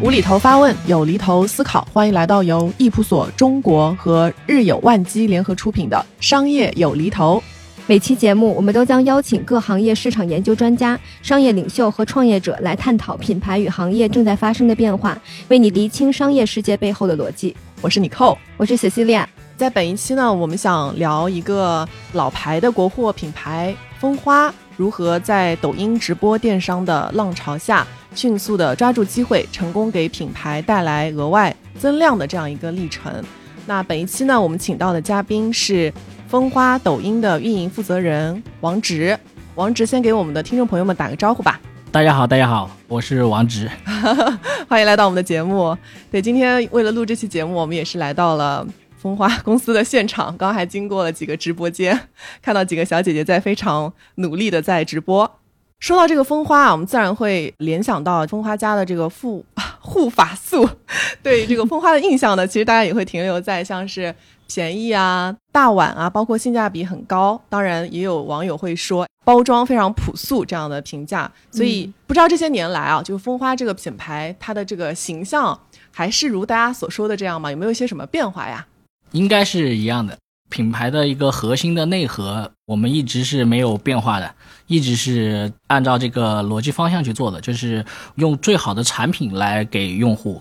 无厘头发问，有厘头思考，欢迎来到由易普所中国和日有万机联合出品的《商业有厘头》。每期节目，我们都将邀请各行业市场研究专家、商业领袖和创业者来探讨品牌与行业正在发生的变化，为你厘清商业世界背后的逻辑。我是你寇，我是 Cecilia。在本一期呢，我们想聊一个老牌的国货品牌蜂花如何在抖音直播电商的浪潮下。迅速的抓住机会，成功给品牌带来额外增量的这样一个历程。那本一期呢，我们请到的嘉宾是蜂花抖音的运营负责人王直。王直先给我们的听众朋友们打个招呼吧。大家好，大家好，我是王直，欢迎来到我们的节目。对，今天为了录这期节目，我们也是来到了蜂花公司的现场，刚刚还经过了几个直播间，看到几个小姐姐在非常努力的在直播。说到这个蜂花啊，我们自然会联想到蜂花家的这个护护发素。对这个蜂花的印象呢，其实大家也会停留在像是便宜啊、大碗啊，包括性价比很高。当然，也有网友会说包装非常朴素这样的评价。所以不知道这些年来啊，就蜂花这个品牌，它的这个形象还是如大家所说的这样吗？有没有一些什么变化呀？应该是一样的。品牌的一个核心的内核，我们一直是没有变化的，一直是按照这个逻辑方向去做的，就是用最好的产品来给用户。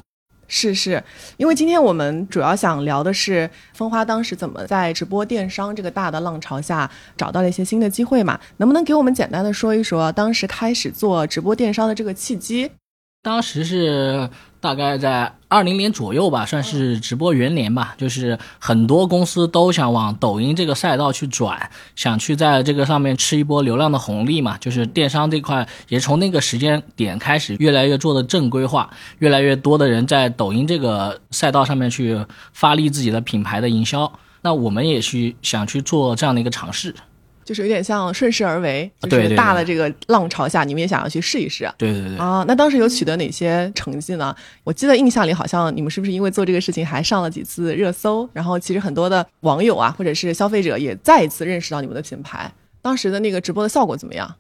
是是，因为今天我们主要想聊的是蜂花当时怎么在直播电商这个大的浪潮下找到了一些新的机会嘛？能不能给我们简单的说一说当时开始做直播电商的这个契机？当时是。大概在二零年左右吧，算是直播元年吧。就是很多公司都想往抖音这个赛道去转，想去在这个上面吃一波流量的红利嘛。就是电商这块也从那个时间点开始，越来越做的正规化，越来越多的人在抖音这个赛道上面去发力自己的品牌的营销。那我们也去想去做这样的一个尝试。就是有点像顺势而为，就是大的这个浪潮下，你们也想要去试一试。对对对。啊，那当时有取得哪些成绩呢？我记得印象里好像你们是不是因为做这个事情还上了几次热搜？然后其实很多的网友啊，或者是消费者也再一次认识到你们的品牌。当时的那个直播的效果怎么样？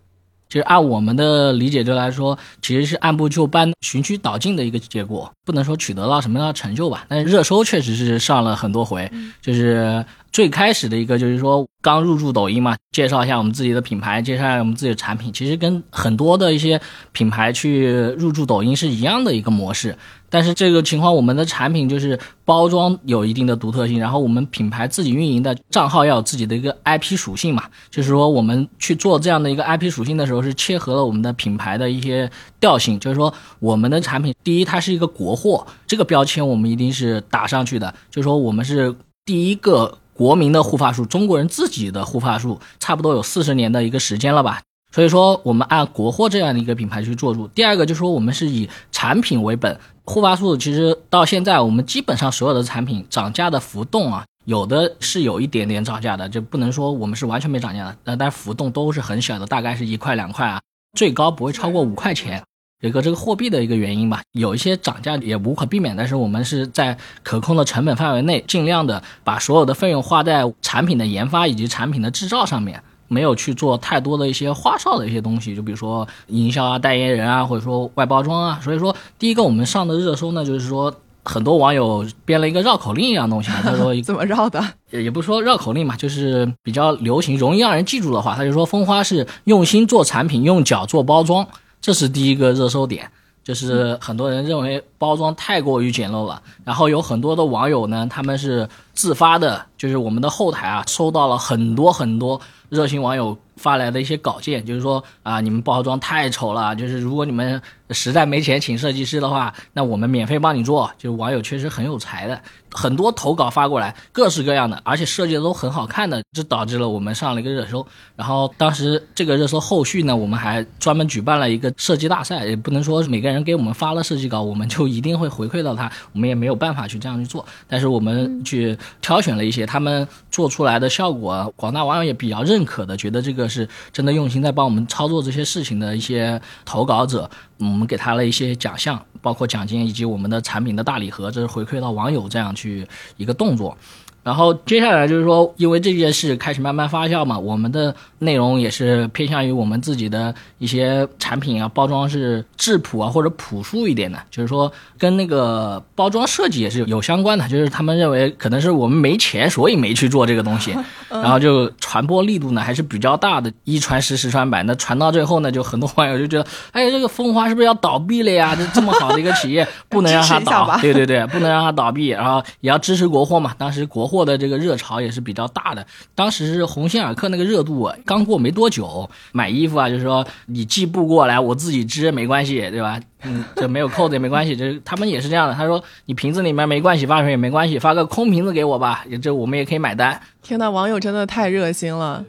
其实按我们的理解就来说，其实是按部就班、循序导进的一个结果，不能说取得了什么样的成就吧。但是热搜确实是上了很多回，就是。最开始的一个就是说刚入驻抖音嘛，介绍一下我们自己的品牌，介绍一下我们自己的产品，其实跟很多的一些品牌去入驻抖音是一样的一个模式。但是这个情况，我们的产品就是包装有一定的独特性，然后我们品牌自己运营的账号要有自己的一个 IP 属性嘛，就是说我们去做这样的一个 IP 属性的时候，是切合了我们的品牌的一些调性，就是说我们的产品第一它是一个国货，这个标签我们一定是打上去的，就是说我们是第一个。国民的护发素，中国人自己的护发素，差不多有四十年的一个时间了吧。所以说，我们按国货这样的一个品牌去做入。第二个就是说，我们是以产品为本，护发素其实到现在我们基本上所有的产品涨价的浮动啊，有的是有一点点涨价的，就不能说我们是完全没涨价的，但但浮动都是很小的，大概是一块两块啊，最高不会超过五块钱。一个这个货币的一个原因吧，有一些涨价也无可避免，但是我们是在可控的成本范围内，尽量的把所有的费用花在产品的研发以及产品的制造上面，没有去做太多的一些花哨的一些东西，就比如说营销啊、代言人啊，或者说外包装啊。所以说，第一个我们上的热搜呢，就是说很多网友编了一个绕口令一样东西嘛，他说 怎么绕的？也不说绕口令嘛，就是比较流行、容易让人记住的话，他就说蜂花是用心做产品，用脚做包装。这是第一个热搜点，就是很多人认为包装太过于简陋了，然后有很多的网友呢，他们是自发的，就是我们的后台啊，收到了很多很多热心网友。发来的一些稿件，就是说啊，你们包装太丑了，就是如果你们实在没钱请设计师的话，那我们免费帮你做。就是网友确实很有才的，很多投稿发过来，各式各样的，而且设计的都很好看的，这导致了我们上了一个热搜。然后当时这个热搜后续呢，我们还专门举办了一个设计大赛，也不能说每个人给我们发了设计稿，我们就一定会回馈到他，我们也没有办法去这样去做。但是我们去挑选了一些他们做出来的效果，广大网友也比较认可的，觉得这个是真的用心在帮我们操作这些事情的一些投稿者，我们给他了一些奖项，包括奖金以及我们的产品的大礼盒，这是回馈到网友这样去一个动作。然后接下来就是说，因为这件事开始慢慢发酵嘛，我们的内容也是偏向于我们自己的一些产品啊，包装是质朴啊或者朴素一点的，就是说跟那个包装设计也是有相关的。就是他们认为可能是我们没钱，所以没去做这个东西，然后就传播力度呢还是比较大的，一传十，十传百。那传到最后呢，就很多网友就觉得，哎，这个风花是不是要倒闭了呀？这这么好的一个企业，不能让它倒，对对对，不能让它倒闭，然后也要支持国货嘛。当时国货的这个热潮也是比较大的，当时是鸿星尔克那个热度刚过没多久，买衣服啊，就是说你寄布过来，我自己织没关系，对吧？嗯，这没有扣子也没关系，就是他们也是这样的。他说你瓶子里面没关系，发出去也没关系，发个空瓶子给我吧，这我们也可以买单。天呐，网友真的太热心了！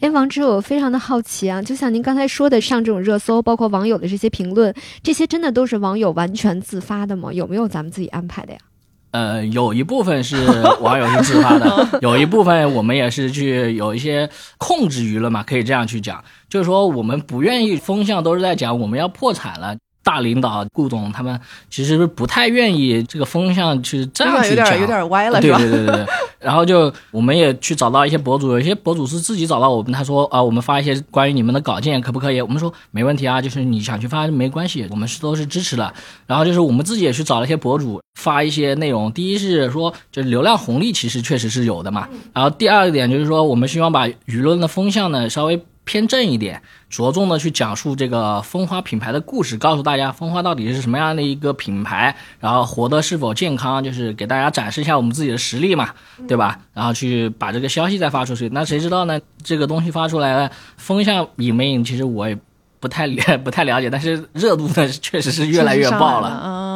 哎，王志，我非常的好奇啊，就像您刚才说的，上这种热搜，包括网友的这些评论，这些真的都是网友完全自发的吗？有没有咱们自己安排的呀？呃，有一部分是 网友是自发的，有一部分我们也是去有一些控制舆论嘛，可以这样去讲，就是说我们不愿意风向都是在讲我们要破产了。大领导顾总他们其实不太愿意这个风向去这样去讲，有点歪了，对对对对对。然后就我们也去找到一些博主，有些博主是自己找到我们，他说啊，我们发一些关于你们的稿件可不可以？我们说没问题啊，就是你想去发没关系，我们是都是支持的。然后就是我们自己也去找了一些博主发一些内容，第一是说就是流量红利其实确实是有的嘛。然后第二个点就是说我们希望把舆论的风向呢稍微。偏正一点，着重的去讲述这个蜂花品牌的故事，告诉大家蜂花到底是什么样的一个品牌，然后活得是否健康，就是给大家展示一下我们自己的实力嘛，对吧？然后去把这个消息再发出去，那谁知道呢？这个东西发出来了，风向引没引？其实我也不太了 不太了解，但是热度呢，确实是越来越爆了啊。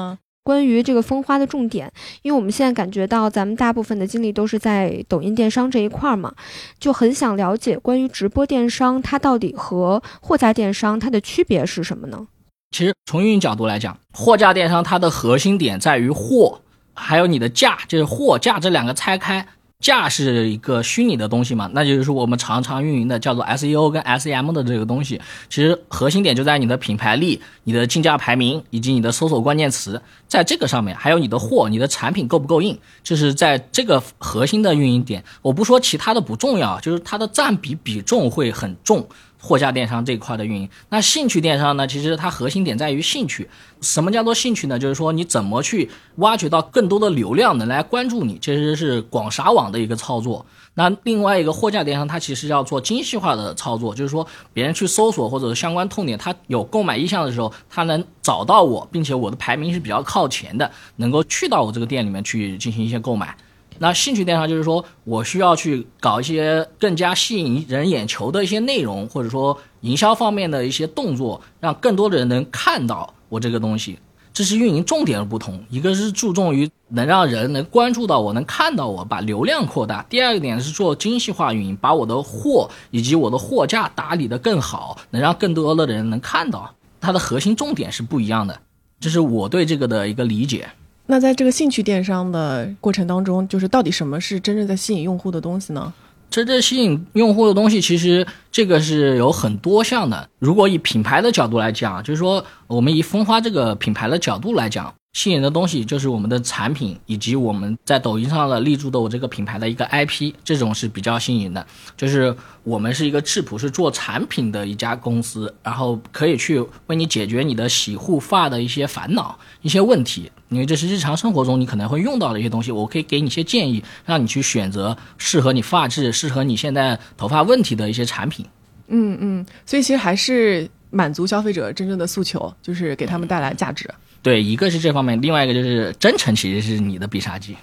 关于这个风花的重点，因为我们现在感觉到咱们大部分的精力都是在抖音电商这一块儿嘛，就很想了解关于直播电商它到底和货架电商它的区别是什么呢？其实从运营角度来讲，货架电商它的核心点在于货，还有你的架，就是货架这两个拆开。价是一个虚拟的东西嘛，那就是说我们常常运营的叫做 SEO 跟 SEM 的这个东西，其实核心点就在你的品牌力、你的竞价排名以及你的搜索关键词，在这个上面，还有你的货、你的产品够不够硬，就是在这个核心的运营点。我不说其他的不重要，就是它的占比比重会很重。货架电商这一块的运营，那兴趣电商呢？其实它核心点在于兴趣。什么叫做兴趣呢？就是说你怎么去挖掘到更多的流量能来关注你，其实是广撒网的一个操作。那另外一个货架电商，它其实要做精细化的操作，就是说别人去搜索或者相关痛点，他有购买意向的时候，他能找到我，并且我的排名是比较靠前的，能够去到我这个店里面去进行一些购买。那兴趣电商就是说我需要去搞一些更加吸引人眼球的一些内容，或者说营销方面的一些动作，让更多的人能看到我这个东西。这是运营重点的不同，一个是注重于能让人能关注到我，能看到我，把流量扩大；第二个点是做精细化运营，把我的货以及我的货架打理的更好，能让更多的人能看到。它的核心重点是不一样的，这是我对这个的一个理解。那在这个兴趣电商的过程当中，就是到底什么是真正在吸引用户的东西呢？真正吸引用户的东西，其实这个是有很多项的。如果以品牌的角度来讲，就是说我们以蜂花这个品牌的角度来讲。吸引的东西就是我们的产品，以及我们在抖音上的立住的我这个品牌的一个 IP，这种是比较新颖的。就是我们是一个质朴是做产品的一家公司，然后可以去为你解决你的洗护发的一些烦恼、一些问题，因为这是日常生活中你可能会用到的一些东西。我可以给你一些建议，让你去选择适合你发质、适合你现在头发问题的一些产品。嗯嗯，所以其实还是满足消费者真正的诉求，就是给他们带来价值。对，一个是这方面，另外一个就是真诚，其实是你的必杀技。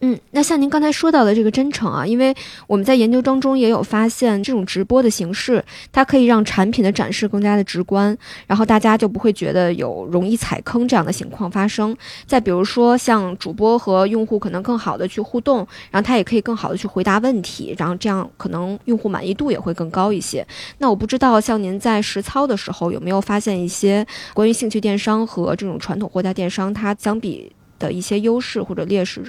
嗯，那像您刚才说到的这个真诚啊，因为我们在研究当中也有发现，这种直播的形式，它可以让产品的展示更加的直观，然后大家就不会觉得有容易踩坑这样的情况发生。再比如说，像主播和用户可能更好的去互动，然后他也可以更好的去回答问题，然后这样可能用户满意度也会更高一些。那我不知道，像您在实操的时候有没有发现一些关于兴趣电商和这种传统货架电商它相比的一些优势或者劣势？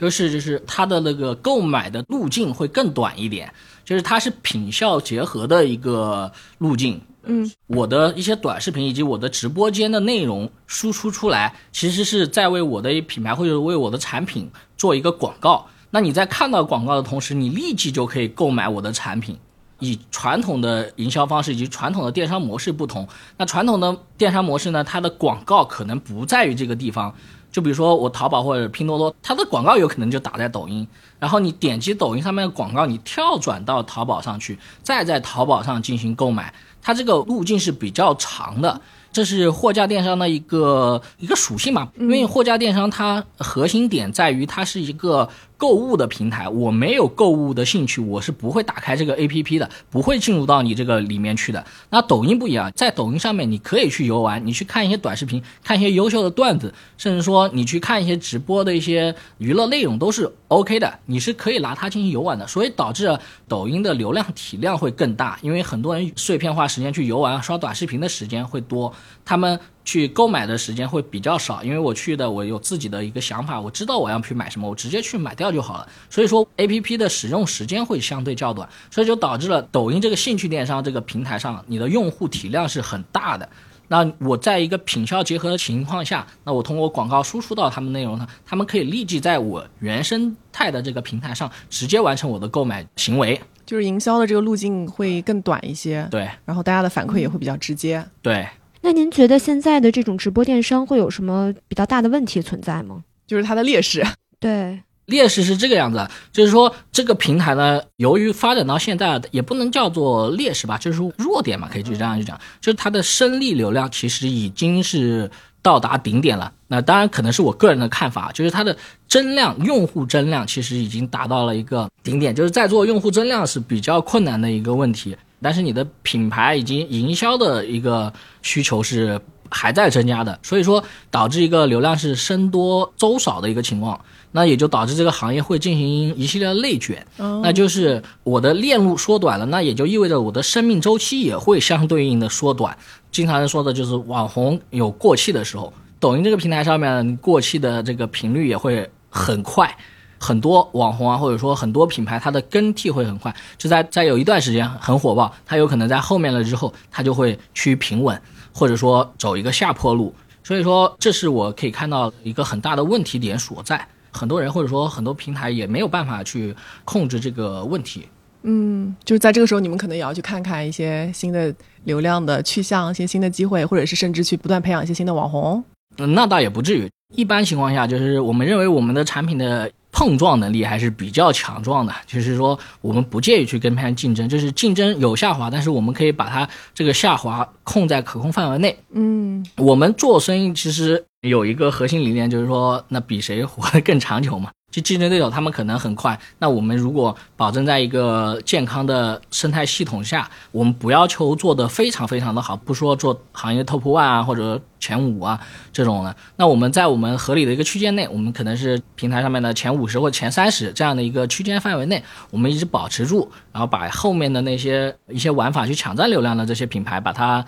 优势就是它的那个购买的路径会更短一点，就是它是品效结合的一个路径。嗯，我的一些短视频以及我的直播间的内容输出出来，其实是在为我的品牌或者为我的产品做一个广告。那你在看到广告的同时，你立即就可以购买我的产品。以传统的营销方式以及传统的电商模式不同，那传统的电商模式呢，它的广告可能不在于这个地方。就比如说我淘宝或者拼多多，它的广告有可能就打在抖音，然后你点击抖音上面的广告，你跳转到淘宝上去，再在淘宝上进行购买，它这个路径是比较长的。这是货架电商的一个一个属性嘛？因为货架电商它核心点在于它是一个购物的平台，我没有购物的兴趣，我是不会打开这个 A P P 的，不会进入到你这个里面去的。那抖音不一样，在抖音上面你可以去游玩，你去看一些短视频，看一些优秀的段子，甚至说你去看一些直播的一些娱乐内容都是 O K 的，你是可以拿它进行游玩的。所以导致抖音的流量体量会更大，因为很多人碎片化时间去游玩、刷短视频的时间会多。他们去购买的时间会比较少，因为我去的我有自己的一个想法，我知道我要去买什么，我直接去买掉就好了。所以说，A P P 的使用时间会相对较短，所以就导致了抖音这个兴趣电商这个平台上，你的用户体量是很大的。那我在一个品效结合的情况下，那我通过广告输出到他们内容呢，他们可以立即在我原生态的这个平台上直接完成我的购买行为，就是营销的这个路径会更短一些。对，然后大家的反馈也会比较直接。对。那您觉得现在的这种直播电商会有什么比较大的问题存在吗？就是它的劣势。对，劣势是这个样子，就是说这个平台呢，由于发展到现在，也不能叫做劣势吧，就是弱点嘛，可以就这样去讲，就是它的生力流量其实已经是到达顶点了。那当然可能是我个人的看法，就是它的增量用户增量其实已经达到了一个顶点，就是在做用户增量是比较困难的一个问题。但是你的品牌以及营销的一个需求是还在增加的，所以说导致一个流量是僧多粥少的一个情况，那也就导致这个行业会进行一系列的内卷，那就是我的链路缩短了，那也就意味着我的生命周期也会相对应的缩短。经常人说的就是网红有过气的时候，抖音这个平台上面过气的这个频率也会很快。很多网红啊，或者说很多品牌，它的更替会很快，就在在有一段时间很火爆，它有可能在后面了之后，它就会趋于平稳，或者说走一个下坡路。所以说，这是我可以看到一个很大的问题点所在。很多人或者说很多平台也没有办法去控制这个问题。嗯，就是在这个时候，你们可能也要去看看一些新的流量的去向，一些新的机会，或者是甚至去不断培养一些新的网红。嗯，那倒也不至于。一般情况下，就是我们认为我们的产品的。碰撞能力还是比较强壮的，就是说我们不介意去跟别人竞争，就是竞争有下滑，但是我们可以把它这个下滑控在可控范围内。嗯，我们做生意其实有一个核心理念，就是说那比谁活得更长久嘛。就竞争对手他们可能很快，那我们如果保证在一个健康的生态系统下，我们不要求做的非常非常的好，不说做行业 top one 啊或者前五啊这种的，那我们在我们合理的一个区间内，我们可能是平台上面的前五十或前三十这样的一个区间范围内，我们一直保持住，然后把后面的那些一些玩法去抢占流量的这些品牌把它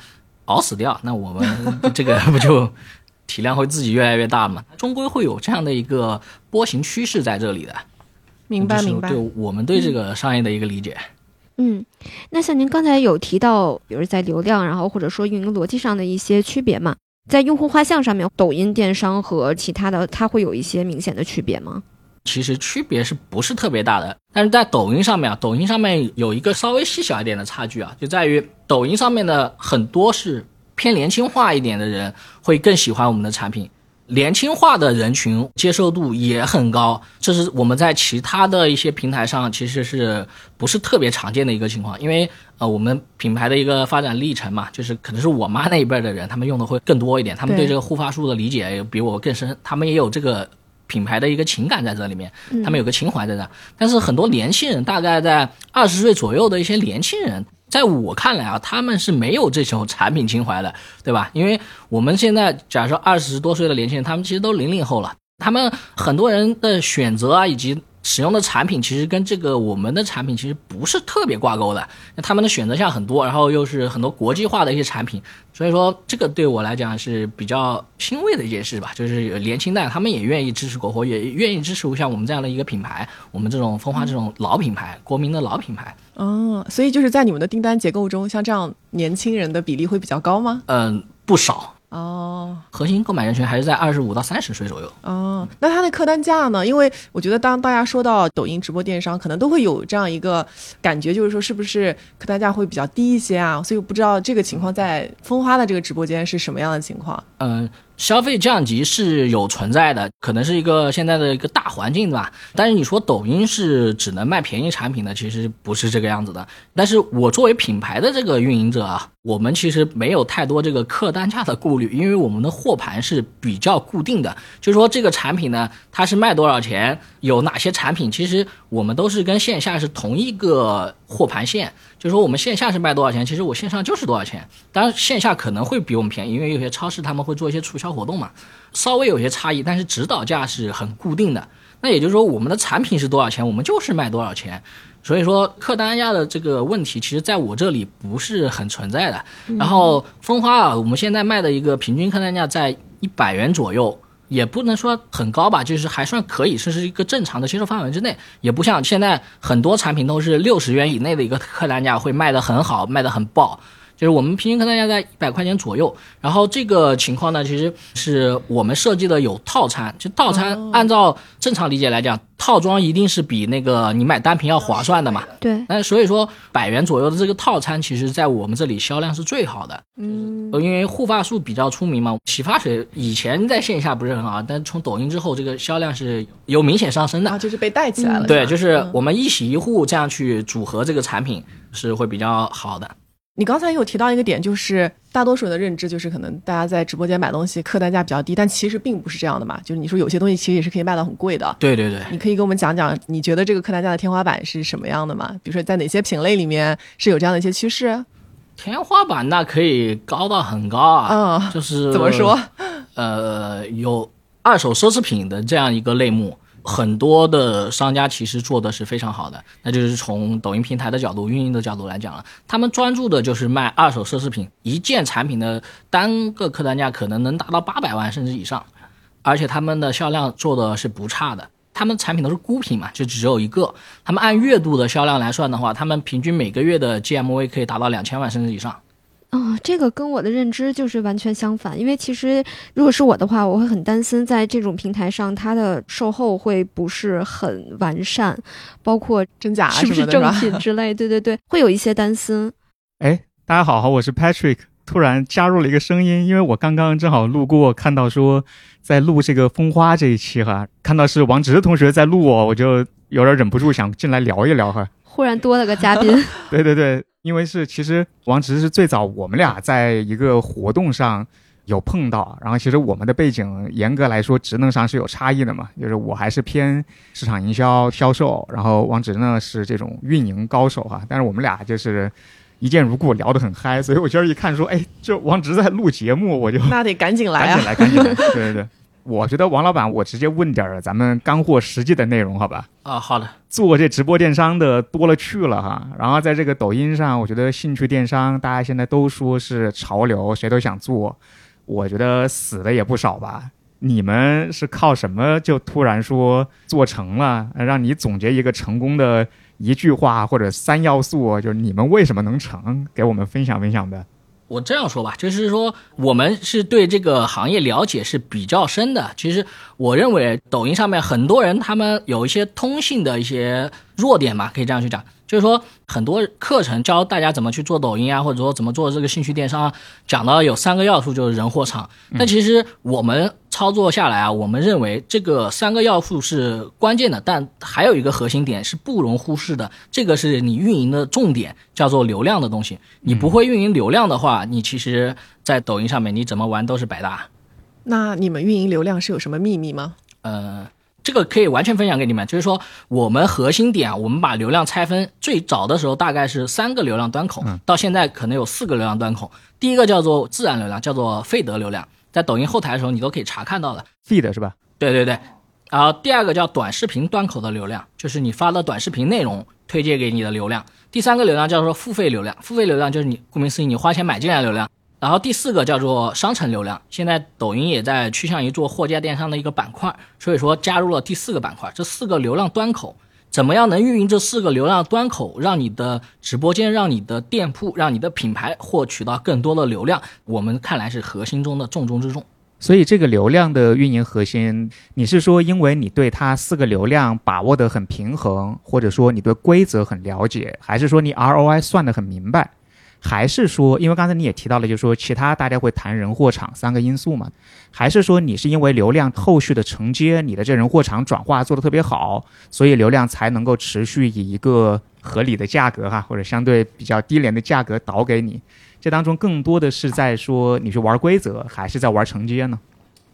熬死掉，那我们这个不就？体量会自己越来越大嘛？终归会有这样的一个波形趋势在这里的。明白，明白。对我们对这个商业的一个理解。嗯，那像您刚才有提到，比如在流量，然后或者说运营逻辑上的一些区别嘛，在用户画像上面，抖音电商和其他的，它会有一些明显的区别吗？其实区别是不是特别大的？但是在抖音上面啊，抖音上面有一个稍微细小一点的差距啊，就在于抖音上面的很多是。偏年轻化一点的人会更喜欢我们的产品，年轻化的人群接受度也很高，这是我们在其他的一些平台上其实是不是特别常见的一个情况。因为呃，我们品牌的一个发展历程嘛，就是可能是我妈那一辈的人，他们用的会更多一点，他们对这个护发素的理解也比我更深，他们也有这个品牌的一个情感在这里面，他们有个情怀在这。但是很多年轻人，大概在二十岁左右的一些年轻人。在我看来啊，他们是没有这种产品情怀的，对吧？因为我们现在假如说二十多岁的年轻人，他们其实都零零后了，他们很多人的选择啊，以及使用的产品其实跟这个我们的产品其实不是特别挂钩的，那他们的选择项很多，然后又是很多国际化的一些产品，所以说这个对我来讲是比较欣慰的一件事吧。就是有年轻代他们也愿意支持国货，也愿意支持像我们这样的一个品牌，我们这种风华这种老品牌，国民的老品牌。哦，所以就是在你们的订单结构中，像这样年轻人的比例会比较高吗？嗯，不少。哦，核心购买人群还是在二十五到三十岁左右。哦，那它的客单价呢？因为我觉得当大家说到抖音直播电商，可能都会有这样一个感觉，就是说是不是客单价会比较低一些啊？所以我不知道这个情况在风花的这个直播间是什么样的情况。嗯。消费降级是有存在的，可能是一个现在的一个大环境，对吧？但是你说抖音是只能卖便宜产品的，其实不是这个样子的。但是我作为品牌的这个运营者啊，我们其实没有太多这个客单价的顾虑，因为我们的货盘是比较固定的。就是说这个产品呢，它是卖多少钱，有哪些产品，其实我们都是跟线下是同一个货盘线。就是说我们线下是卖多少钱，其实我线上就是多少钱。当然线下可能会比我们便宜，因为有些超市他们会做一些促销活动嘛，稍微有些差异，但是指导价是很固定的。那也就是说我们的产品是多少钱，我们就是卖多少钱。所以说客单价的这个问题，其实在我这里不是很存在的。然后蜂花啊，我们现在卖的一个平均客单价在一百元左右。也不能说很高吧，就是还算可以，是是一个正常的接受范围之内，也不像现在很多产品都是六十元以内的一个客单价会卖得很好，卖得很爆。就是我们平均客单价在一百块钱左右，然后这个情况呢，其实是我们设计的有套餐，就套餐按照正常理解来讲，套装一定是比那个你买单品要划算的嘛。对。那所以说百元左右的这个套餐，其实在我们这里销量是最好的。嗯。因为护发素比较出名嘛，洗发水以前在线下不是很好，但从抖音之后，这个销量是有明显上升的。啊，就是被带起来了。对，就是我们一洗一护这样去组合这个产品是会比较好的。你刚才有提到一个点，就是大多数人的认知就是可能大家在直播间买东西客单价比较低，但其实并不是这样的嘛。就是你说有些东西其实也是可以卖到很贵的。对对对，你可以给我们讲讲，你觉得这个客单价的天花板是什么样的吗？比如说在哪些品类里面是有这样的一些趋势？天花板那可以高到很高啊，嗯，就是怎么说？呃，有二手奢侈品的这样一个类目。很多的商家其实做的是非常好的，那就是从抖音平台的角度、运营的角度来讲了，他们专注的就是卖二手奢侈品，一件产品的单个客单价可能能达到八百万甚至以上，而且他们的销量做的是不差的，他们产品都是孤品嘛，就只有一个，他们按月度的销量来算的话，他们平均每个月的 GMV 可以达到两千万甚至以上。哦，这个跟我的认知就是完全相反。因为其实如果是我的话，我会很担心在这种平台上，它的售后会不是很完善，包括真假是不是正品之类。对对对，会有一些担心。哎，大家好，我是 Patrick，突然加入了一个声音，因为我刚刚正好路过，看到说在录这个风花这一期哈，看到是王直同学在录我，我就有点忍不住想进来聊一聊哈。忽然多了个嘉宾。对对对。因为是，其实王直是最早我们俩在一个活动上有碰到，然后其实我们的背景严格来说职能上是有差异的嘛，就是我还是偏市场营销销售，然后王直呢是这种运营高手哈，但是我们俩就是一见如故，聊得很嗨，所以我今儿一看说，哎，这王直在录节目，我就那得赶紧来啊，赶紧来，赶紧来，对对对。我觉得王老板，我直接问点儿咱们干货实际的内容，好吧？啊，好的。做这直播电商的多了去了哈，然后在这个抖音上，我觉得兴趣电商大家现在都说是潮流，谁都想做，我觉得死的也不少吧。你们是靠什么就突然说做成了？让你总结一个成功的一句话或者三要素，就是你们为什么能成？给我们分享分享呗。我这样说吧，就是说我们是对这个行业了解是比较深的。其实我认为抖音上面很多人他们有一些通信的一些弱点吧，可以这样去讲。就是说，很多课程教大家怎么去做抖音啊，或者说怎么做这个兴趣电商，讲到有三个要素，就是人、货、场。但其实我们操作下来啊，我们认为这个三个要素是关键的，但还有一个核心点是不容忽视的，这个是你运营的重点，叫做流量的东西。你不会运营流量的话，你其实，在抖音上面你怎么玩都是白搭。那你们运营流量是有什么秘密吗？呃。这个可以完全分享给你们，就是说我们核心点啊，我们把流量拆分，最早的时候大概是三个流量端口，到现在可能有四个流量端口。第一个叫做自然流量，叫做费德流量，在抖音后台的时候你都可以查看到的。费德是吧？对对对，然后第二个叫短视频端口的流量，就是你发的短视频内容推荐给你的流量。第三个流量叫做付费流量，付费流量就是你顾名思义，你花钱买进来的流量。然后第四个叫做商城流量，现在抖音也在趋向于做货架电商的一个板块，所以说加入了第四个板块。这四个流量端口，怎么样能运营这四个流量端口，让你的直播间、让你的店铺、让你的品牌获取到更多的流量？我们看来是核心中的重中之重。所以这个流量的运营核心，你是说因为你对它四个流量把握得很平衡，或者说你对规则很了解，还是说你 ROI 算得很明白，还是说因为刚才你也提到了，就是说其他大家会谈人货场三个因素嘛，还是说你是因为流量后续的承接，你的这人货场转化做得特别好，所以流量才能够持续以一个合理的价格哈，或者相对比较低廉的价格导给你。这当中更多的是在说你去玩规则，还是在玩承接呢？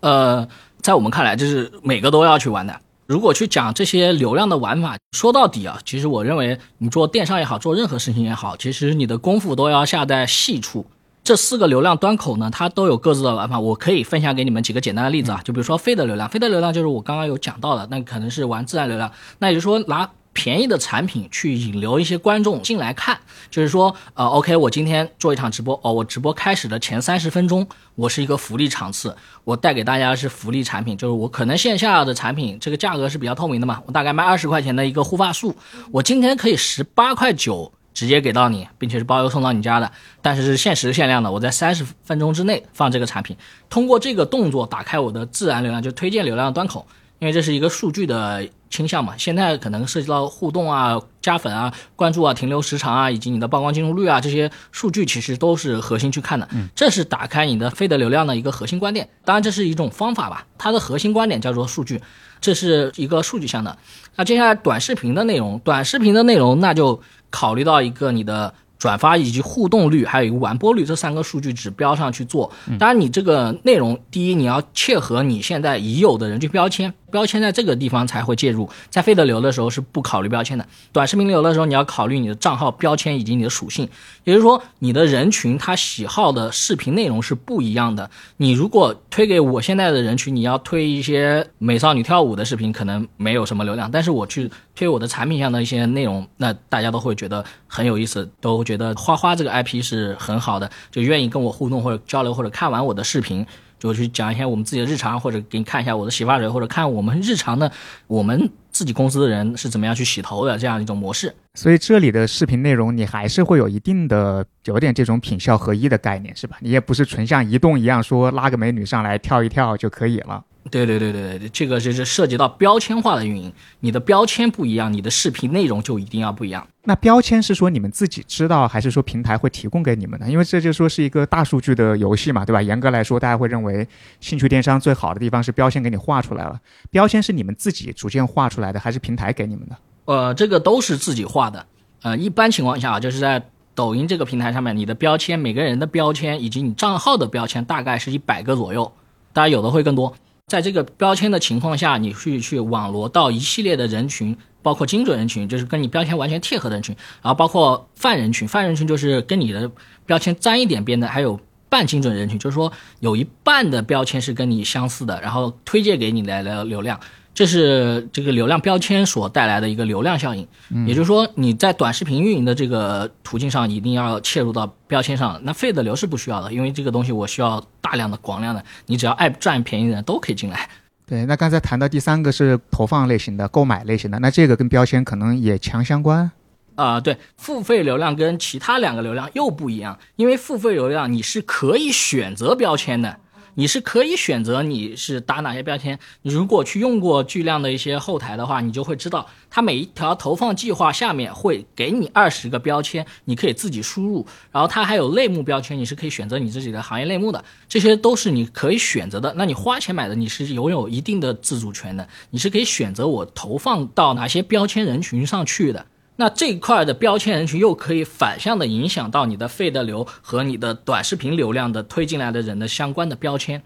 呃，在我们看来，就是每个都要去玩的。如果去讲这些流量的玩法，说到底啊，其实我认为你做电商也好，做任何事情也好，其实你的功夫都要下在细处。这四个流量端口呢，它都有各自的玩法。我可以分享给你们几个简单的例子啊，就比如说飞的流量，飞的流量就是我刚刚有讲到的，那可能是玩自然流量，那也就是说拿。便宜的产品去引流一些观众进来看，就是说，呃，OK，我今天做一场直播，哦，我直播开始的前三十分钟，我是一个福利场次，我带给大家是福利产品，就是我可能线下的产品这个价格是比较透明的嘛，我大概卖二十块钱的一个护发素，我今天可以十八块九直接给到你，并且是包邮送到你家的，但是是限时限量的，我在三十分钟之内放这个产品，通过这个动作打开我的自然流量，就推荐流量端口。因为这是一个数据的倾向嘛，现在可能涉及到互动啊、加粉啊、关注啊、停留时长啊，以及你的曝光进入率啊，这些数据其实都是核心去看的。嗯，这是打开你的非的流量的一个核心观点。当然，这是一种方法吧，它的核心观点叫做数据，这是一个数据向的。那接下来短视频的内容，短视频的内容那就考虑到一个你的。转发以及互动率，还有一个完播率这三个数据指标上去做。当然，你这个内容，第一你要切合你现在已有的人群标签，标签在这个地方才会介入。在费德流的时候是不考虑标签的，短视频流的时候你要考虑你的账号标签以及你的属性，也就是说你的人群他喜好的视频内容是不一样的。你如果推给我现在的人群，你要推一些美少女跳舞的视频，可能没有什么流量，但是我去推我的产品上的一些内容，那大家都会觉得很有意思，都。觉得花花这个 IP 是很好的，就愿意跟我互动或者交流，或者看完我的视频，就去讲一下我们自己的日常，或者给你看一下我的洗发水，或者看我们日常的我们自己公司的人是怎么样去洗头的这样一种模式。所以这里的视频内容，你还是会有一定的有点这种品效合一的概念，是吧？你也不是纯像移动一样说拉个美女上来跳一跳就可以了。对对对对对，这个就是涉及到标签化的运营，你的标签不一样，你的视频内容就一定要不一样。那标签是说你们自己知道，还是说平台会提供给你们的？因为这就说是一个大数据的游戏嘛，对吧？严格来说，大家会认为兴趣电商最好的地方是标签给你画出来了。标签是你们自己逐渐画出来的，还是平台给你们的？呃，这个都是自己画的。呃，一般情况下啊，就是在抖音这个平台上面，你的标签，每个人的标签以及你账号的标签，大概是一百个左右，当然有的会更多。在这个标签的情况下，你去去网罗到一系列的人群，包括精准人群，就是跟你标签完全贴合的人群，然后包括泛人群，泛人群就是跟你的标签沾一点边的，还有半精准人群，就是说有一半的标签是跟你相似的，然后推荐给你来的流量。这是这个流量标签所带来的一个流量效应，也就是说你在短视频运营的这个途径上一定要切入到标签上。那费的流是不需要的，因为这个东西我需要大量的广量的，你只要爱占便宜的人都可以进来。对，那刚才谈到第三个是投放类型的、购买类型的，那这个跟标签可能也强相关。啊，对，付费流量跟其他两个流量又不一样，因为付费流量你是可以选择标签的。你是可以选择你是打哪些标签。你如果去用过巨量的一些后台的话，你就会知道，它每一条投放计划下面会给你二十个标签，你可以自己输入。然后它还有类目标签，你是可以选择你自己的行业类目的，这些都是你可以选择的。那你花钱买的，你是拥有一定的自主权的，你是可以选择我投放到哪些标签人群上去的。那这一块的标签人群又可以反向的影响到你的费的流和你的短视频流量的推进来的人的相关的标签，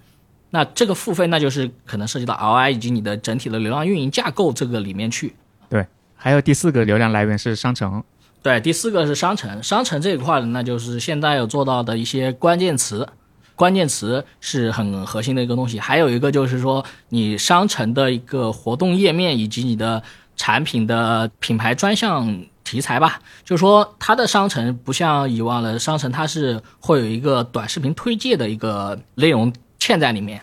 那这个付费那就是可能涉及到 ROI 以及你的整体的流量运营架构这个里面去。对，还有第四个流量来源是商城。对，第四个是商城，商城这一块的那就是现在有做到的一些关键词。关键词是很核心的一个东西。还有一个就是说，你商城的一个活动页面以及你的产品的品牌专项题材吧，就是说它的商城不像以往的商城，它是会有一个短视频推介的一个内容嵌在里面。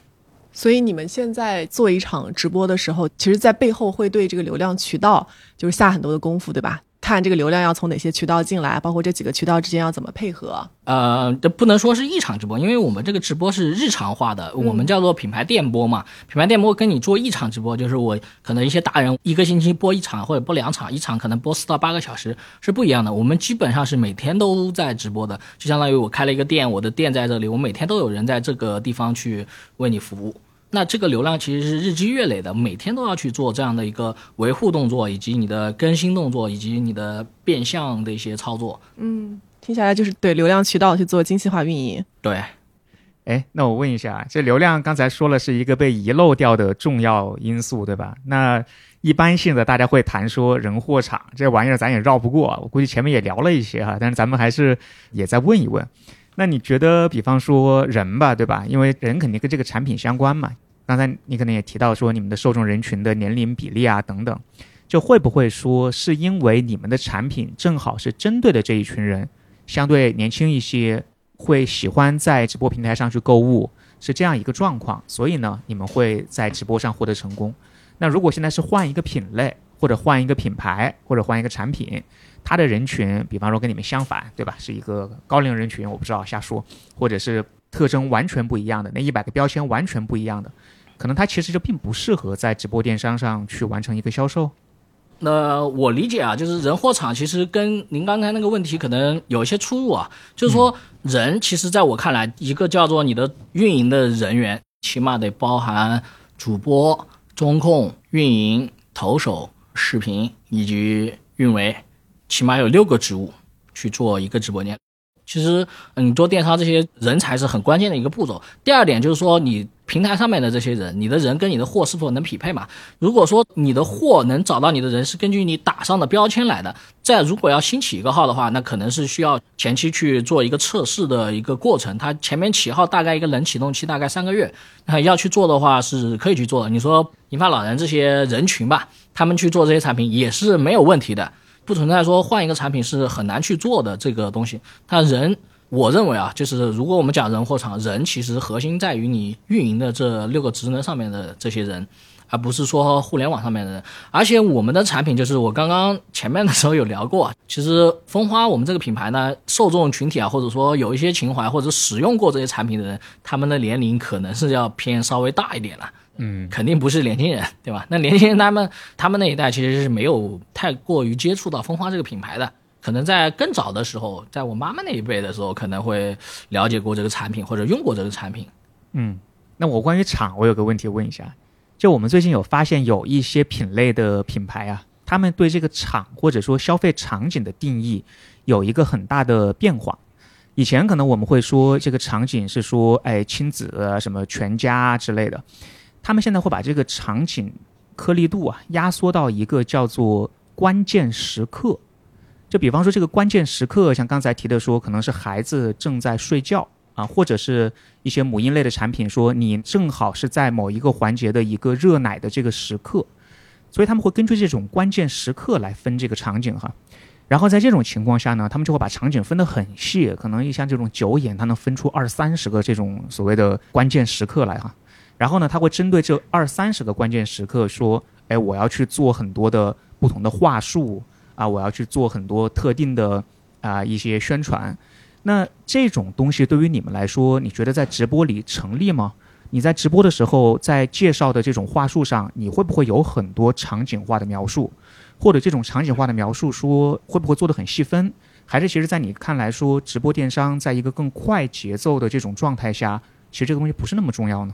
所以你们现在做一场直播的时候，其实，在背后会对这个流量渠道就是下很多的功夫，对吧？看这个流量要从哪些渠道进来，包括这几个渠道之间要怎么配合。呃，这不能说是一场直播，因为我们这个直播是日常化的，我们叫做品牌电播嘛。品牌电播跟你做一场直播，就是我可能一些达人一个星期播一场或者播两场，一场可能播四到八个小时是不一样的。我们基本上是每天都在直播的，就相当于我开了一个店，我的店在这里，我每天都有人在这个地方去为你服务。那这个流量其实是日积月累的，每天都要去做这样的一个维护动作，以及你的更新动作，以及你的变相的一些操作。嗯，听下来就是对流量渠道去做精细化运营。对，哎，那我问一下，这流量刚才说了是一个被遗漏掉的重要因素，对吧？那一般性的大家会谈说人货场这玩意儿，咱也绕不过。我估计前面也聊了一些哈，但是咱们还是也再问一问。那你觉得，比方说人吧，对吧？因为人肯定跟这个产品相关嘛。刚才你可能也提到说，你们的受众人群的年龄比例啊等等，就会不会说是因为你们的产品正好是针对的这一群人，相对年轻一些，会喜欢在直播平台上去购物，是这样一个状况，所以呢，你们会在直播上获得成功。那如果现在是换一个品类，或者换一个品牌，或者换一个产品？他的人群，比方说跟你们相反，对吧？是一个高龄人群，我不知道瞎说，或者是特征完全不一样的，那一百个标签完全不一样的，可能他其实就并不适合在直播电商上去完成一个销售。那我理解啊，就是人货场其实跟您刚才那个问题可能有一些出入啊，就是说人其实在我看来，一个叫做你的运营的人员，起码得包含主播、中控、运营、投手、视频以及运维。起码有六个职务去做一个直播间，其实你做电商这些人才是很关键的一个步骤。第二点就是说，你平台上面的这些人，你的人跟你的货是否能匹配嘛？如果说你的货能找到你的人是根据你打上的标签来的，再如果要新起一个号的话，那可能是需要前期去做一个测试的一个过程。它前面起号大概一个冷启动期大概三个月，那要去做的话是可以去做的。你说银发老人这些人群吧，他们去做这些产品也是没有问题的。不存在说换一个产品是很难去做的这个东西。他人，我认为啊，就是如果我们讲人货场，人其实核心在于你运营的这六个职能上面的这些人，而不是说互联网上面的人。而且我们的产品就是我刚刚前面的时候有聊过，其实蜂花我们这个品牌呢，受众群体啊，或者说有一些情怀或者使用过这些产品的人，他们的年龄可能是要偏稍微大一点了。嗯，肯定不是年轻人，对吧？那年轻人他们他们那一代其实是没有太过于接触到蜂花这个品牌的，可能在更早的时候，在我妈妈那一辈的时候，可能会了解过这个产品或者用过这个产品。嗯，那我关于厂，我有个问题问一下，就我们最近有发现有一些品类的品牌啊，他们对这个厂或者说消费场景的定义有一个很大的变化。以前可能我们会说这个场景是说，哎，亲子什么全家之类的。他们现在会把这个场景颗粒度啊压缩到一个叫做关键时刻，就比方说这个关键时刻，像刚才提的说，可能是孩子正在睡觉啊，或者是一些母婴类的产品，说你正好是在某一个环节的一个热奶的这个时刻，所以他们会根据这种关键时刻来分这个场景哈。然后在这种情况下呢，他们就会把场景分得很细，可能像这种九眼，它能分出二三十个这种所谓的关键时刻来哈。然后呢，他会针对这二三十个关键时刻说：“哎，我要去做很多的不同的话术啊，我要去做很多特定的啊一些宣传。”那这种东西对于你们来说，你觉得在直播里成立吗？你在直播的时候，在介绍的这种话术上，你会不会有很多场景化的描述，或者这种场景化的描述说会不会做的很细分？还是其实，在你看来说，直播电商在一个更快节奏的这种状态下，其实这个东西不是那么重要呢？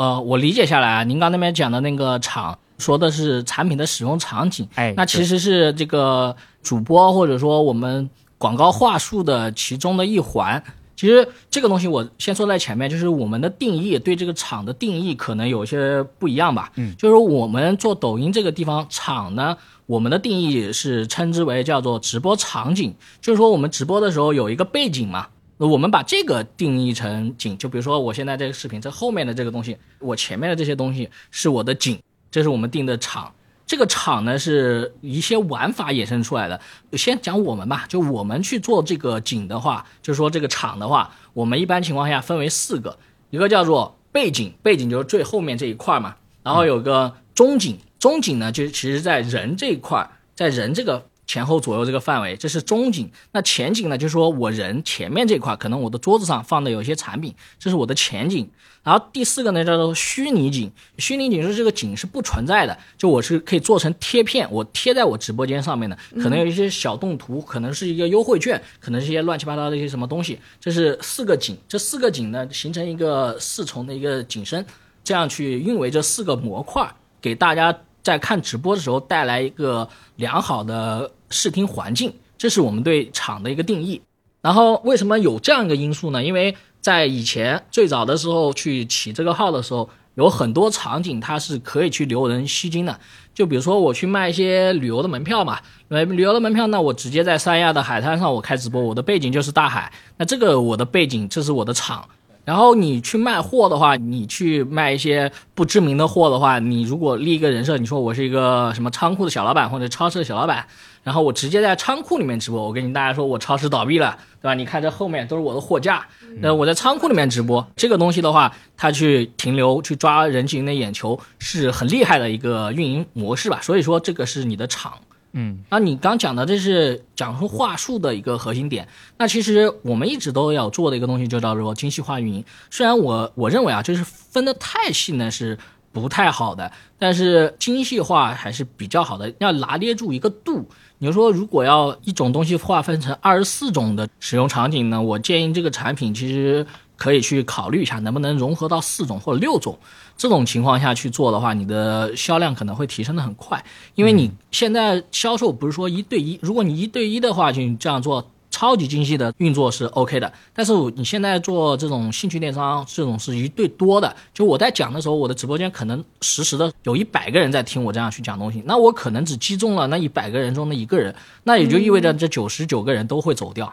呃，我理解下来啊，您刚那边讲的那个场说的是产品的使用场景，哎，那其实是这个主播或者说我们广告话术的其中的一环。其实这个东西我先说在前面，就是我们的定义对这个场的定义可能有些不一样吧。嗯，就是我们做抖音这个地方场呢，我们的定义是称之为叫做直播场景，就是说我们直播的时候有一个背景嘛。那我们把这个定义成景，就比如说我现在这个视频，这后面的这个东西，我前面的这些东西是我的景，这是我们定的场。这个场呢是一些玩法衍生出来的。先讲我们吧，就我们去做这个景的话，就是说这个场的话，我们一般情况下分为四个，一个叫做背景，背景就是最后面这一块嘛，然后有个中景，中景呢就其实在人这一块，在人这个。前后左右这个范围，这是中景。那前景呢？就是说我人前面这块，可能我的桌子上放的有一些产品，这是我的前景。然后第四个呢，叫做虚拟景。虚拟景是这个景是不存在的，就我是可以做成贴片，我贴在我直播间上面的。可能有一些小动图，可能是一个优惠券，可能是一些乱七八糟的一些什么东西。这是四个景，这四个景呢形成一个四重的一个景深，这样去运维这四个模块，给大家。在看直播的时候带来一个良好的视听环境，这是我们对场的一个定义。然后为什么有这样一个因素呢？因为在以前最早的时候去起这个号的时候，有很多场景它是可以去留人吸金的。就比如说我去卖一些旅游的门票嘛，呃，旅游的门票，那我直接在三亚的海滩上我开直播，我的背景就是大海，那这个我的背景这是我的场。然后你去卖货的话，你去卖一些不知名的货的话，你如果立一个人设，你说我是一个什么仓库的小老板或者超市的小老板，然后我直接在仓库里面直播，我跟大家说我超市倒闭了，对吧？你看这后面都是我的货架，那我在仓库里面直播，这个东西的话，它去停留去抓人群的眼球是很厉害的一个运营模式吧？所以说这个是你的场。嗯，那你刚讲的这是讲述话术的一个核心点。那其实我们一直都要做的一个东西就叫做精细化运营。虽然我我认为啊，就是分的太细呢是不太好的，但是精细化还是比较好的。要拿捏住一个度。你说如果要一种东西划分成二十四种的使用场景呢，我建议这个产品其实可以去考虑一下，能不能融合到四种或者六种。这种情况下去做的话，你的销量可能会提升的很快，因为你现在销售不是说一对一，如果你一对一的话，就这样做超级精细的运作是 OK 的。但是你现在做这种兴趣电商，这种是一对多的，就我在讲的时候，我的直播间可能实时的有一百个人在听我这样去讲东西，那我可能只击中了那一百个人中的一个人，那也就意味着这九十九个人都会走掉，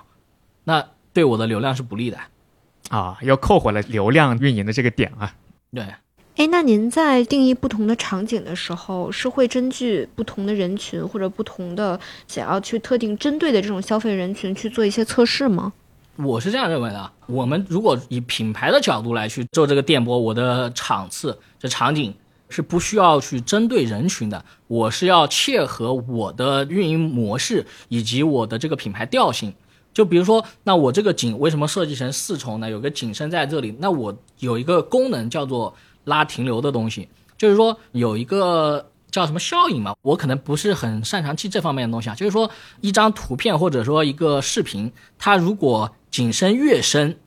那对我的流量是不利的，啊，又扣回了流量运营的这个点啊，对。哎，那您在定义不同的场景的时候，是会根据不同的人群或者不同的想要去特定针对的这种消费人群去做一些测试吗？我是这样认为的。我们如果以品牌的角度来去做这个电波，我的场次这场景是不需要去针对人群的，我是要切合我的运营模式以及我的这个品牌调性。就比如说，那我这个景为什么设计成四重呢？有个景深在这里，那我有一个功能叫做。拉停留的东西，就是说有一个叫什么效应嘛，我可能不是很擅长记这方面的东西啊。就是说一张图片或者说一个视频，它如果景深越深，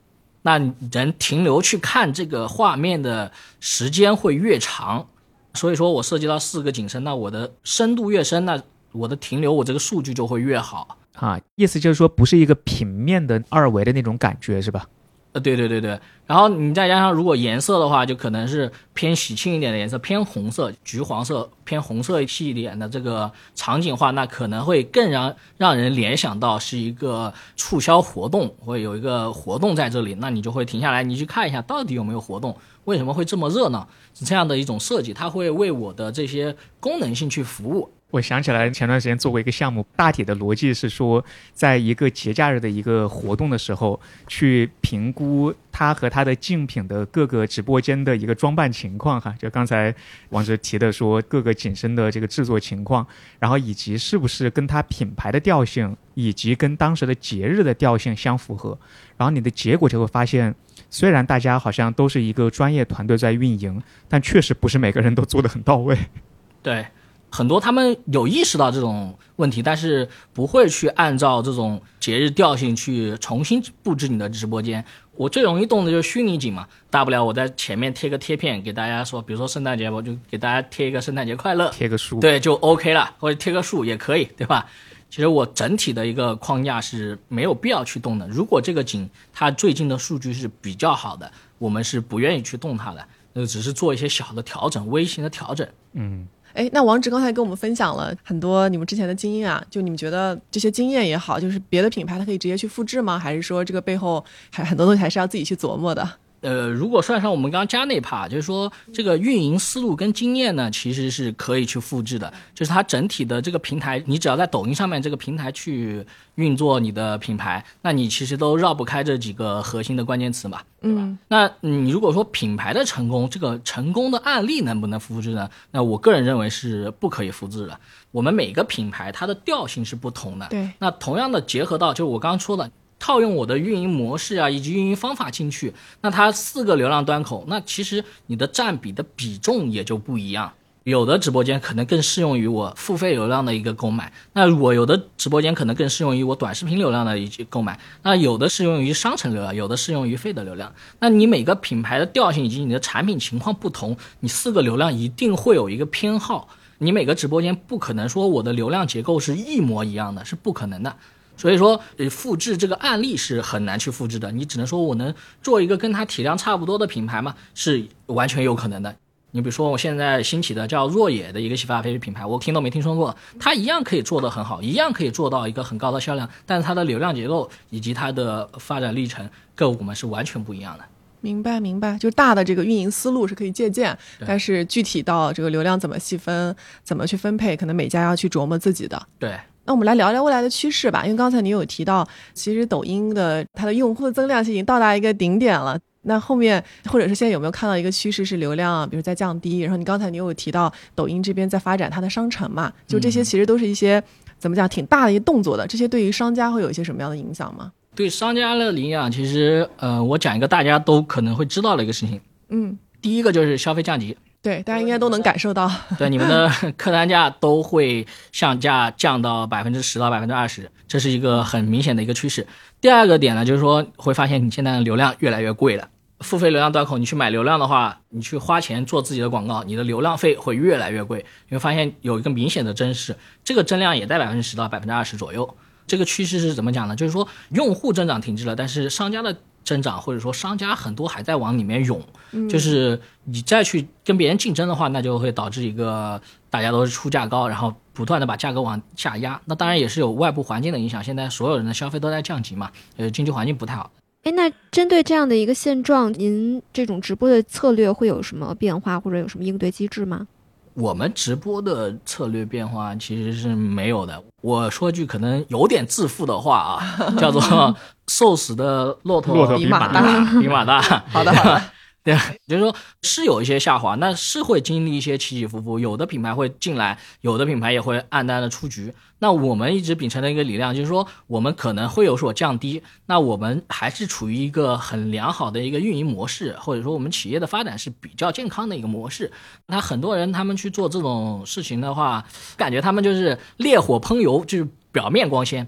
那人停留去看这个画面的时间会越长。所以说我涉及到四个景深，那我的深度越深，那我的停留我这个数据就会越好啊。意思就是说不是一个平面的二维的那种感觉，是吧？呃，对对对对，然后你再加上如果颜色的话，就可能是偏喜庆一点的颜色，偏红色、橘黄色、偏红色系一点的这个场景化，那可能会更让让人联想到是一个促销活动，会有一个活动在这里，那你就会停下来，你去看一下到底有没有活动，为什么会这么热闹，是这样的一种设计，它会为我的这些功能性去服务。我想起来前段时间做过一个项目，大体的逻辑是说，在一个节假日的一个活动的时候，去评估他和他的竞品的各个直播间的一个装扮情况，哈，就刚才王哲提的说各个景深的这个制作情况，然后以及是不是跟他品牌的调性以及跟当时的节日的调性相符合，然后你的结果就会发现，虽然大家好像都是一个专业团队在运营，但确实不是每个人都做得很到位。对。很多他们有意识到这种问题，但是不会去按照这种节日调性去重新布置你的直播间。我最容易动的就是虚拟景嘛，大不了我在前面贴个贴片给大家说，比如说圣诞节，我就给大家贴一个圣诞节快乐，贴个树，对，就 OK 了，或者贴个树也可以，对吧？其实我整体的一个框架是没有必要去动的。如果这个景它最近的数据是比较好的，我们是不愿意去动它的，那只是做一些小的调整，微型的调整。嗯，哎，那王直刚才跟我们分享了很多你们之前的经验啊，就你们觉得这些经验也好，就是别的品牌它可以直接去复制吗？还是说这个背后还很多东西还是要自己去琢磨的？呃，如果算上我们刚刚加那 part，就是说这个运营思路跟经验呢，其实是可以去复制的。就是它整体的这个平台，你只要在抖音上面这个平台去运作你的品牌，那你其实都绕不开这几个核心的关键词嘛，对吧？嗯那你如果说品牌的成功，这个成功的案例能不能复制呢？那我个人认为是不可以复制的。我们每个品牌它的调性是不同的，对，那同样的结合到，就是我刚刚说的，套用我的运营模式啊，以及运营方法进去，那它四个流量端口，那其实你的占比的比重也就不一样。有的直播间可能更适用于我付费流量的一个购买，那我有的直播间可能更适用于我短视频流量的一些购买，那有的适用于商城流量，有的适用于费的流量。那你每个品牌的调性以及你的产品情况不同，你四个流量一定会有一个偏好。你每个直播间不可能说我的流量结构是一模一样的，是不可能的。所以说，呃，复制这个案例是很难去复制的。你只能说我能做一个跟它体量差不多的品牌吗？是完全有可能的。你比如说，我现在兴起的叫若野的一个洗发水品牌，我听都没听说过，它一样可以做得很好，一样可以做到一个很高的销量，但是它的流量结构以及它的发展历程跟我们是完全不一样的。明白明白，就大的这个运营思路是可以借鉴，但是具体到这个流量怎么细分、怎么去分配，可能每家要去琢磨自己的。对，那我们来聊聊未来的趋势吧，因为刚才你有提到，其实抖音的它的用户的增量是已经到达一个顶点了。那后面或者是现在有没有看到一个趋势是流量啊，比如在降低？然后你刚才你有提到抖音这边在发展它的商城嘛，就这些其实都是一些、怎么讲挺大的一个动作的，这些对于商家会有一些什么样的影响吗？对商家的影响，其实呃，我讲一个大家都可能会知道的一个事情，嗯，第一个就是消费降级。对，大家应该都能感受到。对你们的 客单价都会向价降到百分之十到百分之二十，这是一个很明显的一个趋势。第二个点呢，就是说会发现你现在的流量越来越贵了。付费流量端口，你去买流量的话，你去花钱做自己的广告，你的流量费会越来越贵。你会发现有一个明显的增势，这个增量也在百分之十到百分之二十左右。这个趋势是怎么讲呢？就是说用户增长停滞了，但是商家的增长或者说商家很多还在往里面涌，就是你再去跟别人竞争的话，那就会导致一个大家都是出价高，然后不断的把价格往下压。那当然也是有外部环境的影响，现在所有人的消费都在降级嘛，呃，经济环境不太好。哎，那针对这样的一个现状，您这种直播的策略会有什么变化，或者有什么应对机制吗？我们直播的策略变化其实是没有的。我说句可能有点自负的话啊，叫做 “瘦死的骆驼比马大，比马大”。好的，好的，对，就是说是有一些下滑，那是会经历一些起起伏伏，有的品牌会进来，有的品牌也会暗淡的出局。那我们一直秉承的一个理念就是说，我们可能会有所降低，那我们还是处于一个很良好的一个运营模式，或者说我们企业的发展是比较健康的一个模式。那很多人他们去做这种事情的话，感觉他们就是烈火烹油，就是。表面光鲜，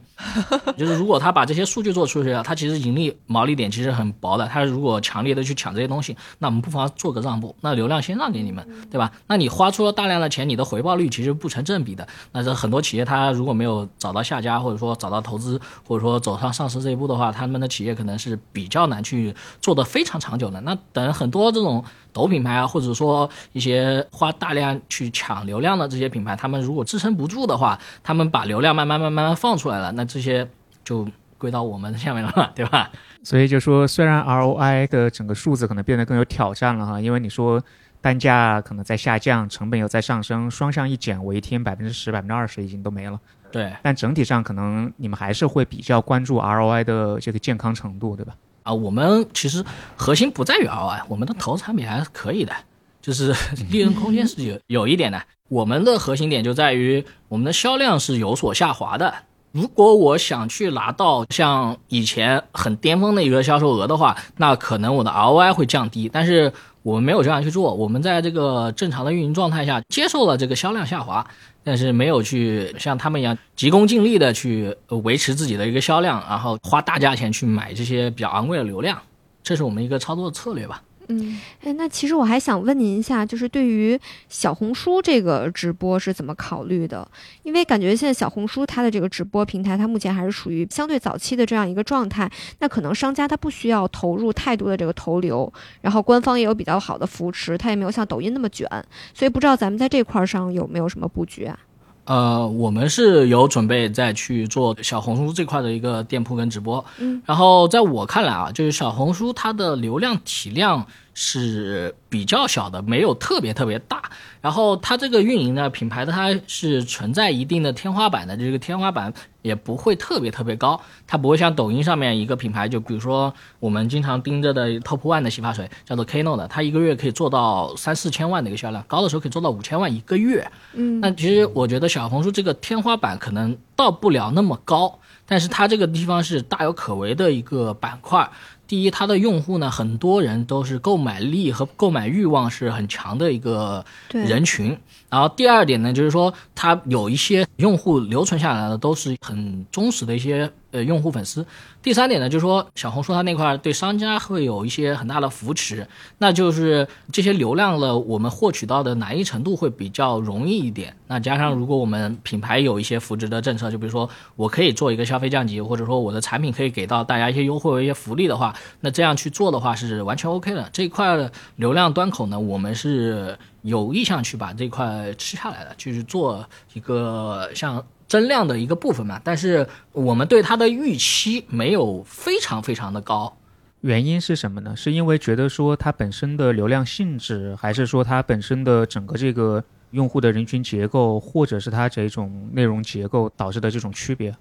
就是如果他把这些数据做出去了，他其实盈利毛利点其实很薄的。他如果强烈的去抢这些东西，那我们不妨做个让步，那流量先让给你们，对吧？那你花出了大量的钱，你的回报率其实不成正比的。那这很多企业他如果没有找到下家，或者说找到投资，或者说走上上市这一步的话，他们的企业可能是比较难去做的非常长久的。那等很多这种抖品牌啊，或者说一些花大量去抢流量的这些品牌，他们如果支撑不住的话，他们把流量慢慢慢慢慢放出来了，那这些就归到我们下面了嘛，对吧？所以就说，虽然 ROI 的整个数字可能变得更有挑战了哈，因为你说单价可能在下降，成本又在上升，双向一减，我一天百分之十、百分之二十已经都没了。对但整体上可能你们还是会比较关注 ROI 的这个健康程度，对吧？啊，我们其实核心不在于 ROI，我们的投产品还是可以的，就是 利润空间是有有一点的。我们的核心点就在于我们的销量是有所下滑的。如果我想去拿到像以前很巅峰的一个销售额的话，那可能我的 ROI 会降低。但是我们没有这样去做，我们在这个正常的运营状态下接受了这个销量下滑，但是没有去像他们一样急功近利的去维持自己的一个销量，然后花大价钱去买这些比较昂贵的流量，这是我们一个操作策略吧。嗯，哎，那其实我还想问您一下，就是对于小红书这个直播是怎么考虑的？因为感觉现在小红书它的这个直播平台，它目前还是属于相对早期的这样一个状态。那可能商家他不需要投入太多的这个投流，然后官方也有比较好的扶持，它也没有像抖音那么卷，所以不知道咱们在这块儿上有没有什么布局啊？呃，我们是有准备再去做小红书这块的一个店铺跟直播，嗯，然后在我看来啊，就是小红书它的流量体量是比较小的，没有特别特别大。然后它这个运营呢，品牌的它是存在一定的天花板的，这个天花板也不会特别特别高，它不会像抖音上面一个品牌，就比如说我们经常盯着的 Top One 的洗发水叫做 Kno 的，它一个月可以做到三四千万的一个销量，高的时候可以做到五千万一个月。嗯，那其实我觉得小红书这个天花板可能到不了那么高，但是它这个地方是大有可为的一个板块。第一，它的用户呢，很多人都是购买力和购买欲望是很强的一个人群。然后第二点呢，就是说它有一些用户留存下来的都是很忠实的一些呃用户粉丝。第三点呢，就是说小红书它那块儿对商家会有一些很大的扶持，那就是这些流量了，我们获取到的难易程度会比较容易一点。那加上如果我们品牌有一些扶持的政策，就比如说我可以做一个消费降级，或者说我的产品可以给到大家一些优惠和一些福利的话，那这样去做的话是完全 OK 的。这一块流量端口呢，我们是有意向去把这块吃下来的，就是做一个像增量的一个部分嘛。但是我们对它的预期没有非常非常的高。原因是什么呢？是因为觉得说它本身的流量性质，还是说它本身的整个这个用户的人群结构，或者是它这种内容结构导致的这种区别？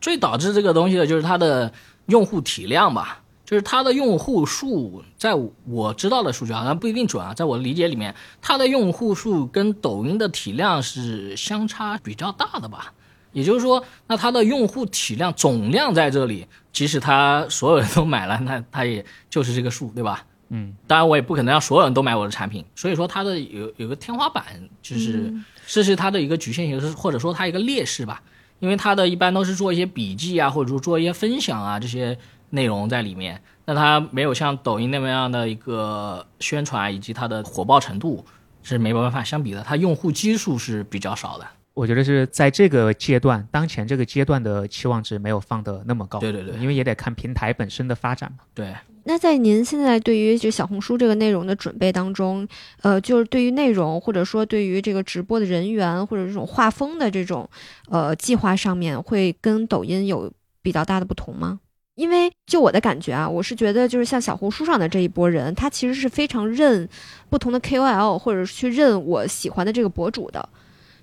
最导致这个东西的就是它的用户体量吧，就是它的用户数，在我知道的数据好像不一定准啊，在我的理解里面，它的用户数跟抖音的体量是相差比较大的吧。也就是说，那它的用户体量总量在这里，即使它所有人都买了，那它也就是这个数，对吧？嗯，当然我也不可能让所有人都买我的产品，所以说它的有有个天花板，就是这是它的一个局限性，是或者说它一个劣势吧。因为它的一般都是做一些笔记啊，或者说做一些分享啊这些内容在里面，那它没有像抖音那么样的一个宣传以及它的火爆程度是没办法相比的，它用户基数是比较少的。我觉得是在这个阶段，当前这个阶段的期望值没有放的那么高。对对对因为也得看平台本身的发展嘛。对，那在您现在对于就小红书这个内容的准备当中，呃，就是对于内容或者说对于这个直播的人员或者这种画风的这种呃计划上面，会跟抖音有比较大的不同吗？因为就我的感觉啊，我是觉得就是像小红书上的这一波人，他其实是非常认不同的 KOL 或者是去认我喜欢的这个博主的。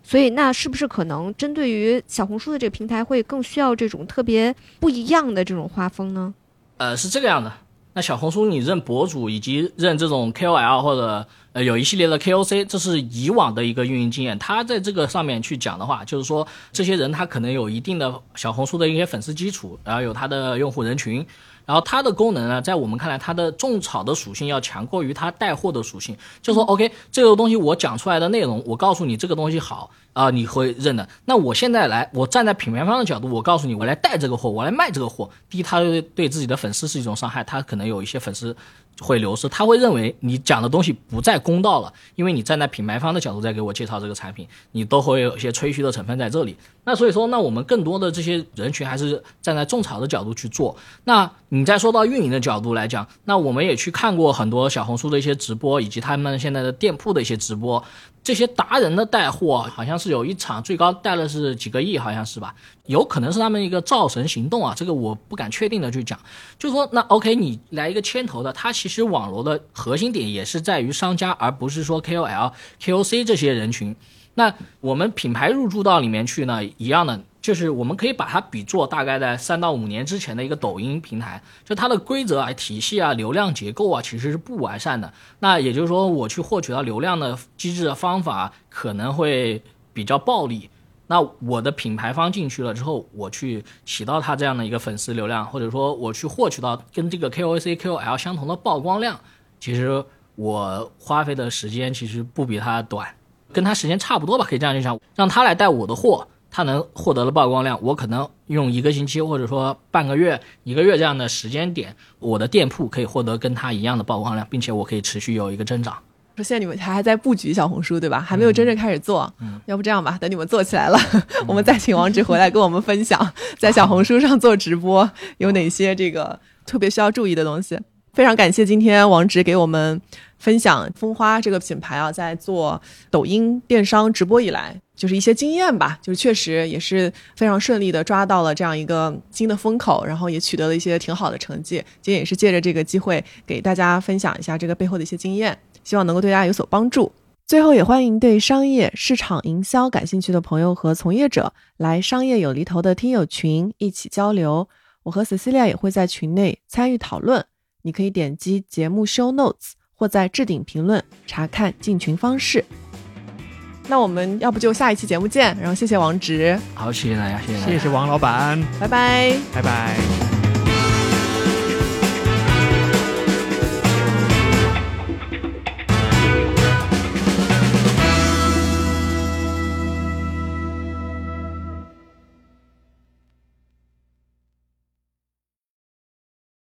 所以，那是不是可能针对于小红书的这个平台，会更需要这种特别不一样的这种画风呢？呃，是这个样的。那小红书你认博主以及认这种 KOL 或者呃有一系列的 KOC，这是以往的一个运营经验。他在这个上面去讲的话，就是说这些人他可能有一定的小红书的一些粉丝基础，然后有他的用户人群，然后它的功能呢，在我们看来，它的种草的属性要强过于它带货的属性。就说 OK，这个东西我讲出来的内容，我告诉你这个东西好啊、你会认的。那我现在来，我站在品牌方的角度，我告诉你，我来带这个货，我来卖这个货。第一，它对对自己的粉丝是一种伤害，他可能有一些粉丝会流失，他会认为你讲的东西不再公道了，因为你站在品牌方的角度在给我介绍这个产品，你都会有一些吹嘘的成分在这里。那所以说，那我们更多的这些人群还是站在种草的角度去做。那你再说到运营的角度来讲，那我们也去看过很多小红书的一些直播，以及他们现在的店铺的一些直播，这些达人的带货，好像是有一场最高带了是几个亿，好像是吧？有可能是他们一个造神行动啊，这个我不敢确定的去讲。就说那 OK，你来一个牵头的，它其实网络的核心点也是在于商家，而不是说 KOL、KOC 这些人群。那我们品牌入驻到里面去呢，一样的，就是我们可以把它比作大概在三到五年之前的一个抖音平台，就它的规则啊、体系啊、流量结构啊，其实是不完善的。那也就是说，我去获取到流量的机制的方法可能会比较暴力。那我的品牌方进去了之后，我去起到它这样的一个粉丝流量，或者说我去获取到跟这个 KOC、KOL 相同的曝光量，其实我花费的时间其实不比它短。跟他时间差不多吧，可以这样去想，让他来带我的货，他能获得的曝光量，我可能用一个星期或者说半个月、一个月这样的时间点，我的店铺可以获得跟他一样的曝光量，并且我可以持续有一个增长。说现在你们还还在布局小红书对吧？还没有真正开始做。嗯要不这样吧，等你们做起来了，我们再请王直回来跟我们分享，在小红书上做直播有哪些这个特别需要注意的东西。非常感谢今天王直给我们分享蜂花这个品牌啊，在做抖音电商直播以来，就是一些经验吧，就是确实也是非常顺利的抓到了这样一个新的风口，然后也取得了一些挺好的成绩。今天也是借着这个机会给大家分享一下这个背后的一些经验，希望能够对大家有所帮助。最后，也欢迎对商业、市场营销感兴趣的朋友和从业者来商业有厘头的听友群一起交流。我和 Cecilia 也会在群内参与讨论，你可以点击节目 show notes 或在置顶评论查看进群方式。那我们要不就下一期节目见，然后谢谢王直，好，谢谢大家，谢谢大家。谢谢王老板，拜拜。拜拜。